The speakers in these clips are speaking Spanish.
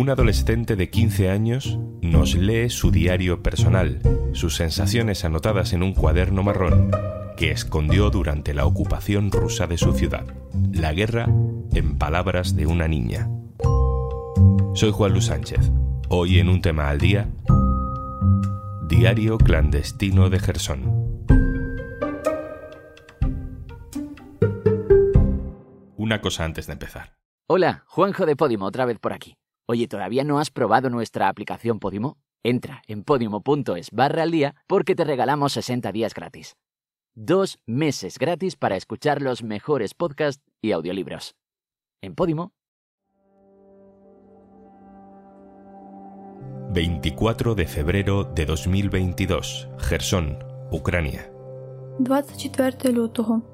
un adolescente de 15 años nos lee su diario personal, sus sensaciones anotadas en un cuaderno marrón que escondió durante la ocupación rusa de su ciudad. La guerra en palabras de una niña. Soy Juan Luis Sánchez. Hoy en un tema al día, Diario clandestino de Gerson. Una cosa antes de empezar. Hola, Juanjo de Podimo, otra vez por aquí. Oye, ¿todavía no has probado nuestra aplicación Podimo? Entra en podimo.es barra al día porque te regalamos 60 días gratis. Dos meses gratis para escuchar los mejores podcasts y audiolibros. En Podimo. 24 de febrero de 2022, Gerson, Ucrania.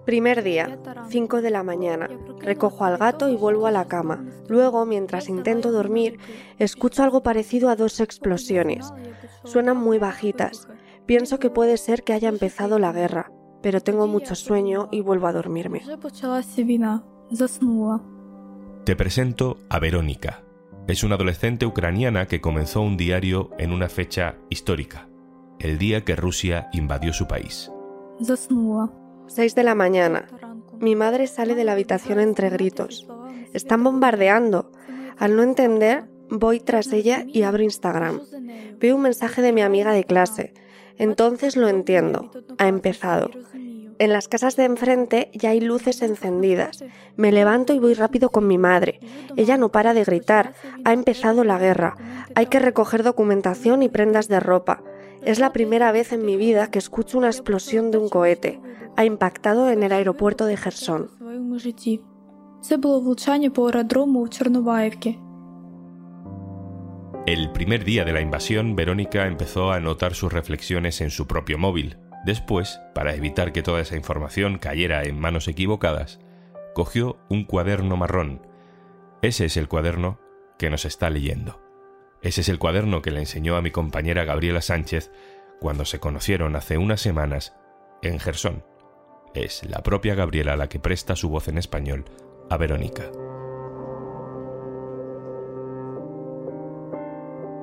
Primer día, 5 de la mañana. Recojo al gato y vuelvo a la cama. Luego, mientras intento dormir, escucho algo parecido a dos explosiones. Suenan muy bajitas. Pienso que puede ser que haya empezado la guerra, pero tengo mucho sueño y vuelvo a dormirme. Te presento a Verónica. Es una adolescente ucraniana que comenzó un diario en una fecha histórica, el día que Rusia invadió su país. 6 de la mañana. Mi madre sale de la habitación entre gritos. Están bombardeando. Al no entender, voy tras ella y abro Instagram. Veo un mensaje de mi amiga de clase. Entonces lo entiendo. Ha empezado. En las casas de enfrente ya hay luces encendidas. Me levanto y voy rápido con mi madre. Ella no para de gritar. Ha empezado la guerra. Hay que recoger documentación y prendas de ropa. Es la primera vez en mi vida que escucho una explosión de un cohete. Ha impactado en el aeropuerto de Gerson. El primer día de la invasión, Verónica empezó a anotar sus reflexiones en su propio móvil. Después, para evitar que toda esa información cayera en manos equivocadas, cogió un cuaderno marrón. Ese es el cuaderno que nos está leyendo. Ese es el cuaderno que le enseñó a mi compañera Gabriela Sánchez cuando se conocieron hace unas semanas en Gerson. Es la propia Gabriela la que presta su voz en español a Verónica.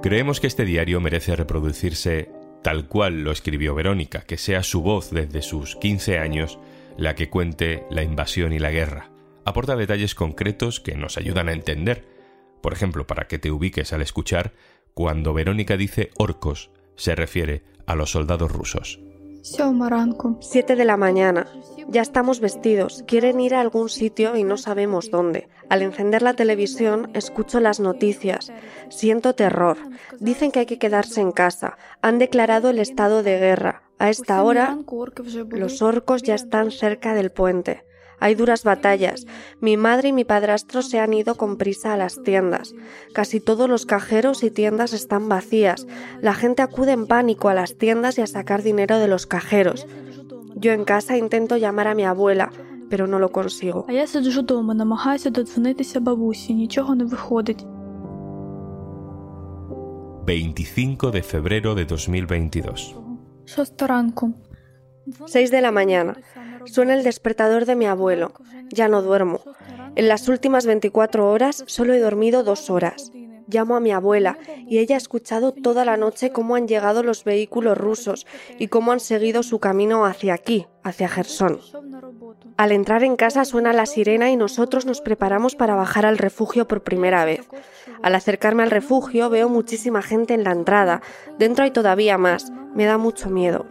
Creemos que este diario merece reproducirse tal cual lo escribió Verónica, que sea su voz desde sus 15 años la que cuente la invasión y la guerra. Aporta detalles concretos que nos ayudan a entender por ejemplo, para que te ubiques al escuchar, cuando Verónica dice orcos, se refiere a los soldados rusos. 7 de la mañana. Ya estamos vestidos. Quieren ir a algún sitio y no sabemos dónde. Al encender la televisión, escucho las noticias. Siento terror. Dicen que hay que quedarse en casa. Han declarado el estado de guerra. A esta hora, los orcos ya están cerca del puente. Hay duras batallas. Mi madre y mi padrastro se han ido con prisa a las tiendas. Casi todos los cajeros y tiendas están vacías. La gente acude en pánico a las tiendas y a sacar dinero de los cajeros. Yo en casa intento llamar a mi abuela, pero no lo consigo. 25 de febrero de 2022. 6 de la mañana. Suena el despertador de mi abuelo. Ya no duermo. En las últimas 24 horas solo he dormido dos horas. Llamo a mi abuela y ella ha escuchado toda la noche cómo han llegado los vehículos rusos y cómo han seguido su camino hacia aquí, hacia Gerson. Al entrar en casa suena la sirena y nosotros nos preparamos para bajar al refugio por primera vez. Al acercarme al refugio veo muchísima gente en la entrada. Dentro hay todavía más. Me da mucho miedo.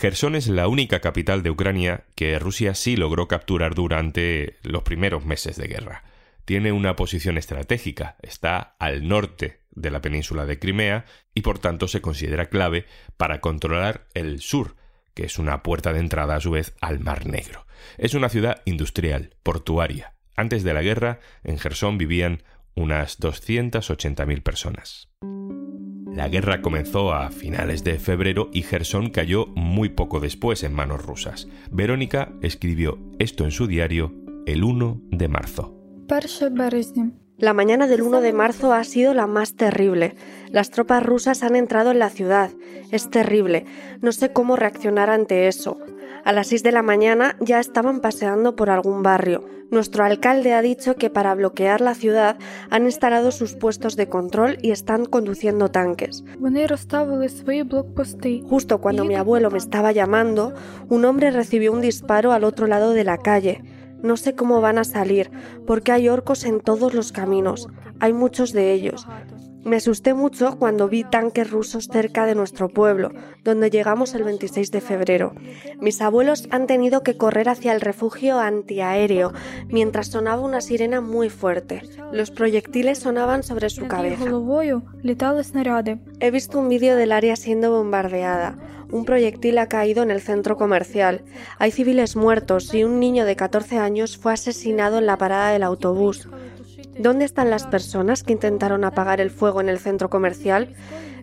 Gerson es la única capital de Ucrania que Rusia sí logró capturar durante los primeros meses de guerra. Tiene una posición estratégica, está al norte de la península de Crimea y por tanto se considera clave para controlar el sur, que es una puerta de entrada a su vez al Mar Negro. Es una ciudad industrial, portuaria. Antes de la guerra, en Gerson vivían unas 280.000 personas. La guerra comenzó a finales de febrero y Gerson cayó muy poco después en manos rusas. Verónica escribió esto en su diario el 1 de marzo. La mañana del 1 de marzo ha sido la más terrible. Las tropas rusas han entrado en la ciudad. Es terrible. No sé cómo reaccionar ante eso. A las 6 de la mañana ya estaban paseando por algún barrio. Nuestro alcalde ha dicho que para bloquear la ciudad han instalado sus puestos de control y están conduciendo tanques. Justo cuando mi abuelo me estaba llamando, un hombre recibió un disparo al otro lado de la calle. No sé cómo van a salir, porque hay orcos en todos los caminos. Hay muchos de ellos. Me asusté mucho cuando vi tanques rusos cerca de nuestro pueblo, donde llegamos el 26 de febrero. Mis abuelos han tenido que correr hacia el refugio antiaéreo mientras sonaba una sirena muy fuerte. Los proyectiles sonaban sobre su cabeza. He visto un vídeo del área siendo bombardeada. Un proyectil ha caído en el centro comercial. Hay civiles muertos y un niño de 14 años fue asesinado en la parada del autobús. ¿Dónde están las personas que intentaron apagar el fuego en el centro comercial?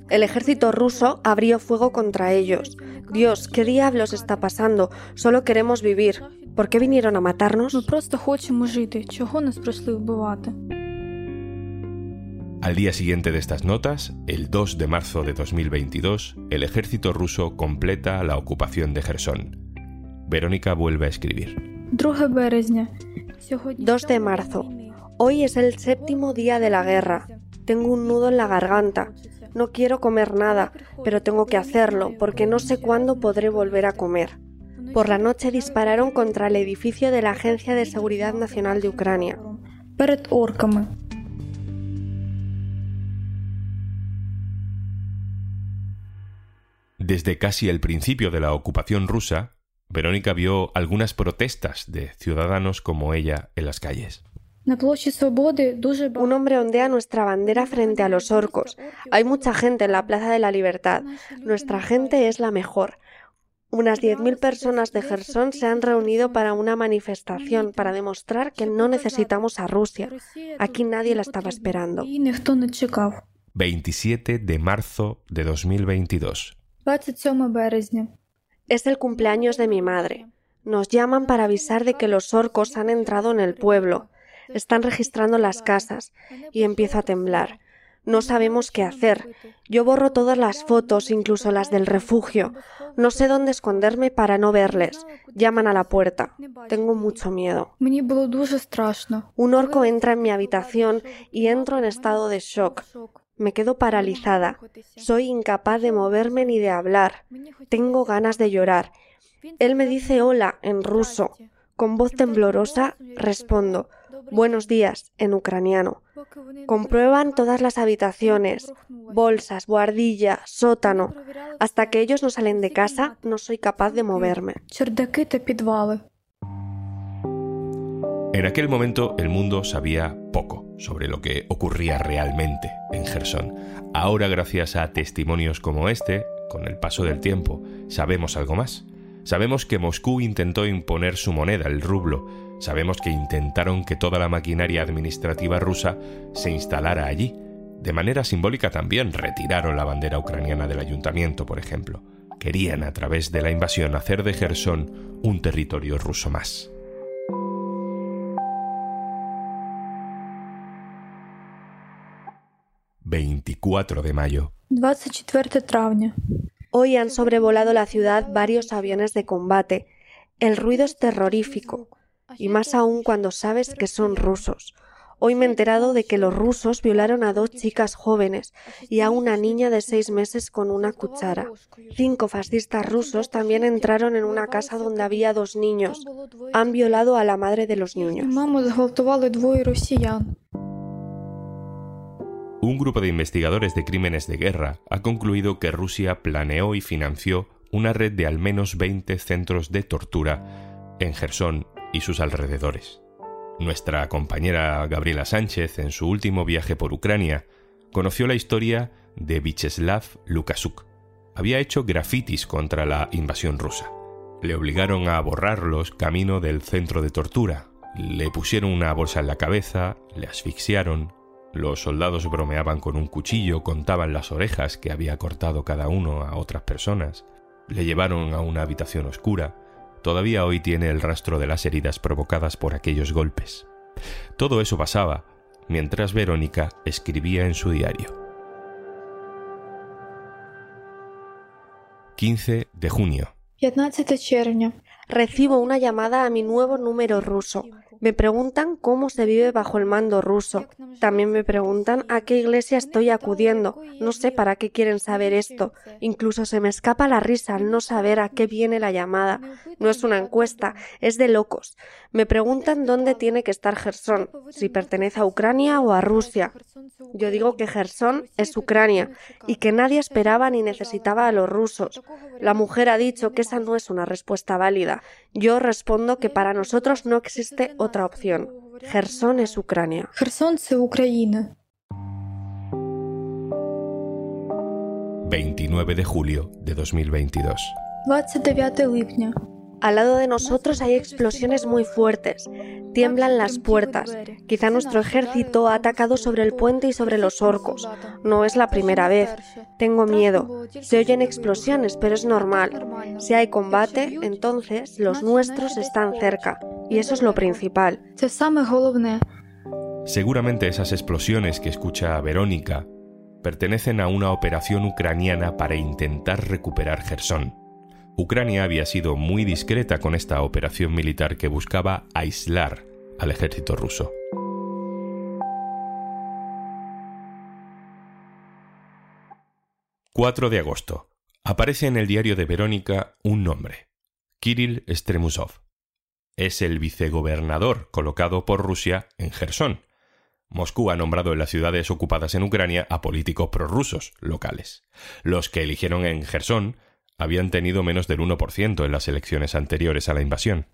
El ejército ruso abrió fuego contra ellos. Dios, ¿qué diablos está pasando? Solo queremos vivir. ¿Por qué vinieron a matarnos? Al día siguiente de estas notas, el 2 de marzo de 2022, el ejército ruso completa la ocupación de Gerson. Verónica vuelve a escribir. 2 de marzo. Hoy es el séptimo día de la guerra. Tengo un nudo en la garganta. No quiero comer nada, pero tengo que hacerlo porque no sé cuándo podré volver a comer. Por la noche dispararon contra el edificio de la Agencia de Seguridad Nacional de Ucrania. Desde casi el principio de la ocupación rusa, Verónica vio algunas protestas de ciudadanos como ella en las calles. Un hombre ondea nuestra bandera frente a los orcos. Hay mucha gente en la Plaza de la Libertad. Nuestra gente es la mejor. Unas 10.000 personas de Gerson se han reunido para una manifestación para demostrar que no necesitamos a Rusia. Aquí nadie la estaba esperando. 27 de marzo de 2022. Es el cumpleaños de mi madre. Nos llaman para avisar de que los orcos han entrado en el pueblo. Están registrando las casas y empiezo a temblar. No sabemos qué hacer. Yo borro todas las fotos, incluso las del refugio. No sé dónde esconderme para no verles. Llaman a la puerta. Tengo mucho miedo. Un orco entra en mi habitación y entro en estado de shock. Me quedo paralizada. Soy incapaz de moverme ni de hablar. Tengo ganas de llorar. Él me dice hola en ruso. Con voz temblorosa respondo buenos días en ucraniano. Comprueban todas las habitaciones, bolsas, guardilla, sótano. Hasta que ellos no salen de casa, no soy capaz de moverme. En aquel momento el mundo sabía poco sobre lo que ocurría realmente en Gerson. Ahora, gracias a testimonios como este, con el paso del tiempo, sabemos algo más. Sabemos que Moscú intentó imponer su moneda, el rublo. Sabemos que intentaron que toda la maquinaria administrativa rusa se instalara allí. De manera simbólica también retiraron la bandera ucraniana del ayuntamiento, por ejemplo. Querían, a través de la invasión, hacer de Gerson un territorio ruso más. ...24 de mayo. 24 Hoy han sobrevolado la ciudad varios aviones de combate. El ruido es terrorífico, y más aún cuando sabes que son rusos. Hoy me he enterado de que los rusos violaron a dos chicas jóvenes y a una niña de seis meses con una cuchara. Cinco fascistas rusos también entraron en una casa donde había dos niños. Han violado a la madre de los niños. Un grupo de investigadores de crímenes de guerra ha concluido que Rusia planeó y financió una red de al menos 20 centros de tortura en Gerson y sus alrededores. Nuestra compañera Gabriela Sánchez, en su último viaje por Ucrania, conoció la historia de Vyacheslav Lukasuk. Había hecho grafitis contra la invasión rusa. Le obligaron a borrarlos camino del centro de tortura. Le pusieron una bolsa en la cabeza, le asfixiaron, los soldados bromeaban con un cuchillo, contaban las orejas que había cortado cada uno a otras personas. Le llevaron a una habitación oscura. Todavía hoy tiene el rastro de las heridas provocadas por aquellos golpes. Todo eso pasaba mientras Verónica escribía en su diario. 15 de junio. Recibo una llamada a mi nuevo número ruso. Me preguntan cómo se vive bajo el mando ruso. También me preguntan a qué iglesia estoy acudiendo. No sé para qué quieren saber esto. Incluso se me escapa la risa al no saber a qué viene la llamada. No es una encuesta, es de locos. Me preguntan dónde tiene que estar Gerson, si pertenece a Ucrania o a Rusia. Yo digo que Gerson es Ucrania y que nadie esperaba ni necesitaba a los rusos. La mujer ha dicho que esa no es una respuesta válida. Yo respondo que para nosotros no existe otra otra opción. Gerson es Ucrania. Gerson es Ucrania. 29 de julio de 2022. 29 Al lado de nosotros hay explosiones muy fuertes. Tiemblan las puertas. Quizá nuestro ejército ha atacado sobre el puente y sobre los orcos. No es la primera vez. Tengo miedo. Se oyen explosiones, pero es normal. Si hay combate, entonces los nuestros están cerca. Y eso es lo principal. Seguramente esas explosiones que escucha Verónica pertenecen a una operación ucraniana para intentar recuperar Gerson. Ucrania había sido muy discreta con esta operación militar que buscaba aislar al ejército ruso. ...4 de agosto... ...aparece en el diario de Verónica un nombre... ...Kirill Stremusov... ...es el vicegobernador colocado por Rusia en Gerson... Moscú ha nombrado en las ciudades ocupadas en Ucrania a políticos prorrusos locales. Los que eligieron en Gerson habían tenido menos del 1% en las elecciones anteriores a la invasión.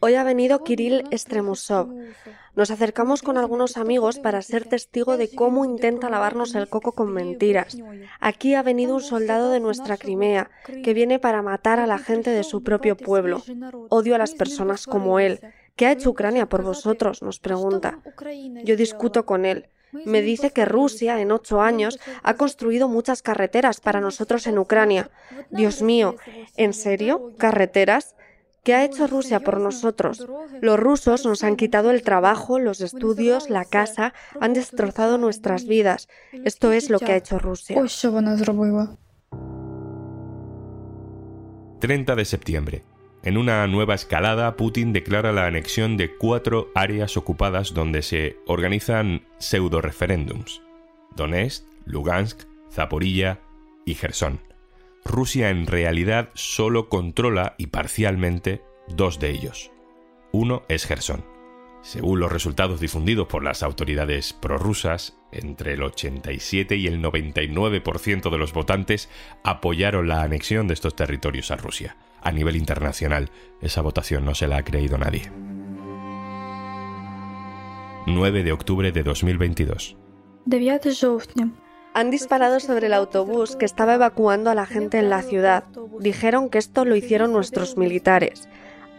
Hoy ha venido Kirill Stremusov. Nos acercamos con algunos amigos para ser testigo de cómo intenta lavarnos el coco con mentiras. Aquí ha venido un soldado de nuestra Crimea que viene para matar a la gente de su propio pueblo. Odio a las personas como él. ¿Qué ha hecho Ucrania por vosotros? nos pregunta. Yo discuto con él. Me dice que Rusia en ocho años ha construido muchas carreteras para nosotros en Ucrania. Dios mío, ¿en serio? ¿Carreteras? ¿Qué ha hecho Rusia por nosotros? Los rusos nos han quitado el trabajo, los estudios, la casa, han destrozado nuestras vidas. Esto es lo que ha hecho Rusia. 30 de septiembre. En una nueva escalada, Putin declara la anexión de cuatro áreas ocupadas donde se organizan pseudo-referéndums. Donetsk, Lugansk, Zaporilla y Gerson. Rusia en realidad solo controla y parcialmente dos de ellos. Uno es Gerson. Según los resultados difundidos por las autoridades prorrusas, entre el 87 y el 99% de los votantes apoyaron la anexión de estos territorios a Rusia a nivel internacional. Esa votación no se la ha creído nadie. 9 de octubre de 2022. Han disparado sobre el autobús que estaba evacuando a la gente en la ciudad. Dijeron que esto lo hicieron nuestros militares.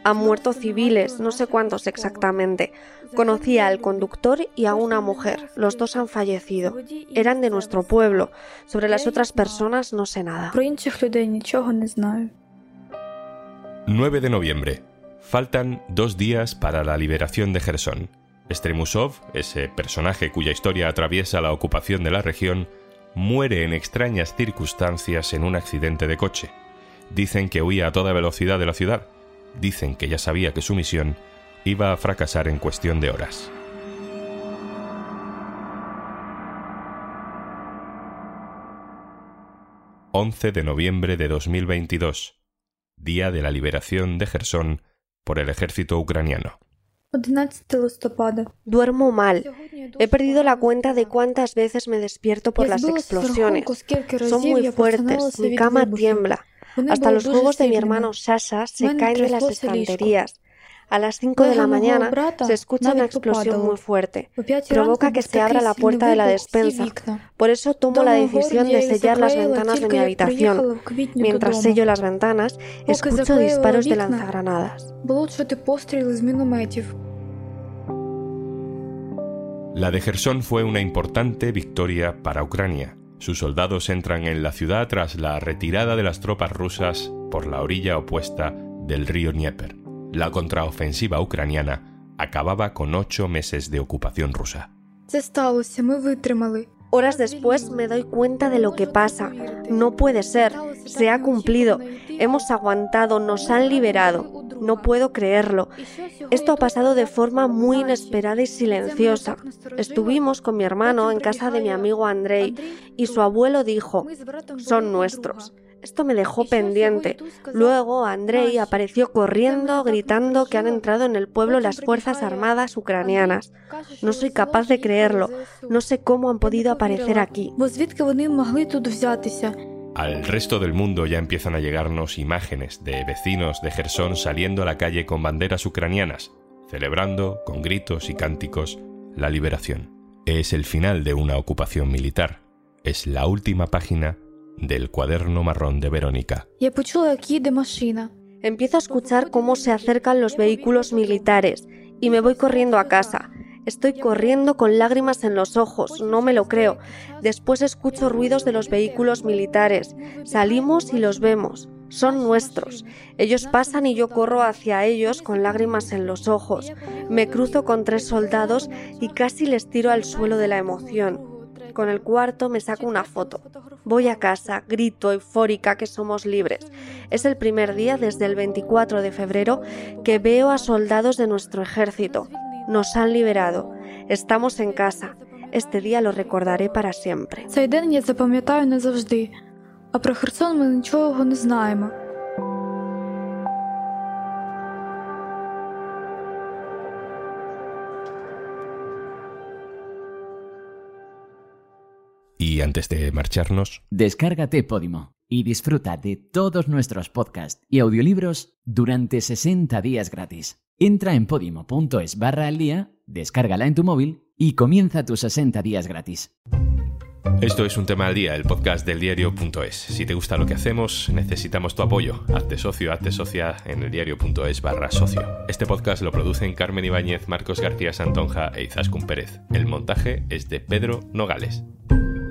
Han muerto civiles, no sé cuántos exactamente. Conocía al conductor y a una mujer. Los dos han fallecido. Eran de nuestro pueblo. Sobre las otras personas no sé nada. 9 de noviembre. Faltan dos días para la liberación de Gerson. Stremusov, ese personaje cuya historia atraviesa la ocupación de la región, muere en extrañas circunstancias en un accidente de coche. Dicen que huía a toda velocidad de la ciudad. Dicen que ya sabía que su misión iba a fracasar en cuestión de horas. ...11 de noviembre de 2022 día de la liberación de Gerson por el ejército ucraniano. Duermo mal. He perdido la cuenta de cuántas veces me despierto por las explosiones. Son muy fuertes, mi cama tiembla. Hasta los juegos de mi hermano Sasha se caen de las estanterías. A las 5 de la mañana se escucha una explosión muy fuerte. Provoca que se abra la puerta de la despensa. Por eso tomo la decisión de sellar las ventanas de mi habitación. Mientras sello las ventanas, escucho disparos de lanzagranadas. La de Gerson fue una importante victoria para Ucrania. Sus soldados entran en la ciudad tras la retirada de las tropas rusas por la orilla opuesta del río Dnieper la contraofensiva ucraniana acababa con ocho meses de ocupación rusa. Horas después me doy cuenta de lo que pasa. No puede ser. Se ha cumplido. Hemos aguantado, nos han liberado. No puedo creerlo. Esto ha pasado de forma muy inesperada y silenciosa. Estuvimos con mi hermano en casa de mi amigo Andrei y su abuelo dijo, son nuestros. Esto me dejó pendiente. Luego Andrei apareció corriendo, gritando que han entrado en el pueblo las Fuerzas Armadas ucranianas. No soy capaz de creerlo. No sé cómo han podido aparecer aquí. Al resto del mundo ya empiezan a llegarnos imágenes de vecinos de Gerson saliendo a la calle con banderas ucranianas, celebrando, con gritos y cánticos, la liberación. Es el final de una ocupación militar. Es la última página del cuaderno marrón de Verónica. Empiezo a escuchar cómo se acercan los vehículos militares y me voy corriendo a casa. Estoy corriendo con lágrimas en los ojos, no me lo creo. Después escucho ruidos de los vehículos militares. Salimos y los vemos. Son nuestros. Ellos pasan y yo corro hacia ellos con lágrimas en los ojos. Me cruzo con tres soldados y casi les tiro al suelo de la emoción. Con el cuarto me saco una foto. Voy a casa, grito eufórica que somos libres. Es el primer día desde el 24 de febrero que veo a soldados de nuestro ejército. Nos han liberado. Estamos en casa. Este día lo recordaré para siempre. Цей день я запам'ятаю назавжди. А про Херсон ми нічого не знаємо. Y antes de marcharnos, Descárgate Podimo y disfruta de todos nuestros podcasts y audiolibros durante 60 días gratis. Entra en podimo.es barra al día, descárgala en tu móvil y comienza tus 60 días gratis. esto es un tema al día, el podcast del diario.es. Si te gusta lo que hacemos, necesitamos tu apoyo. Hazte socio, hazte socia en el diario.es barra socio. Este podcast lo producen Carmen Ibáñez, Marcos García Santonja e Izaskun Pérez. El montaje es de Pedro Nogales.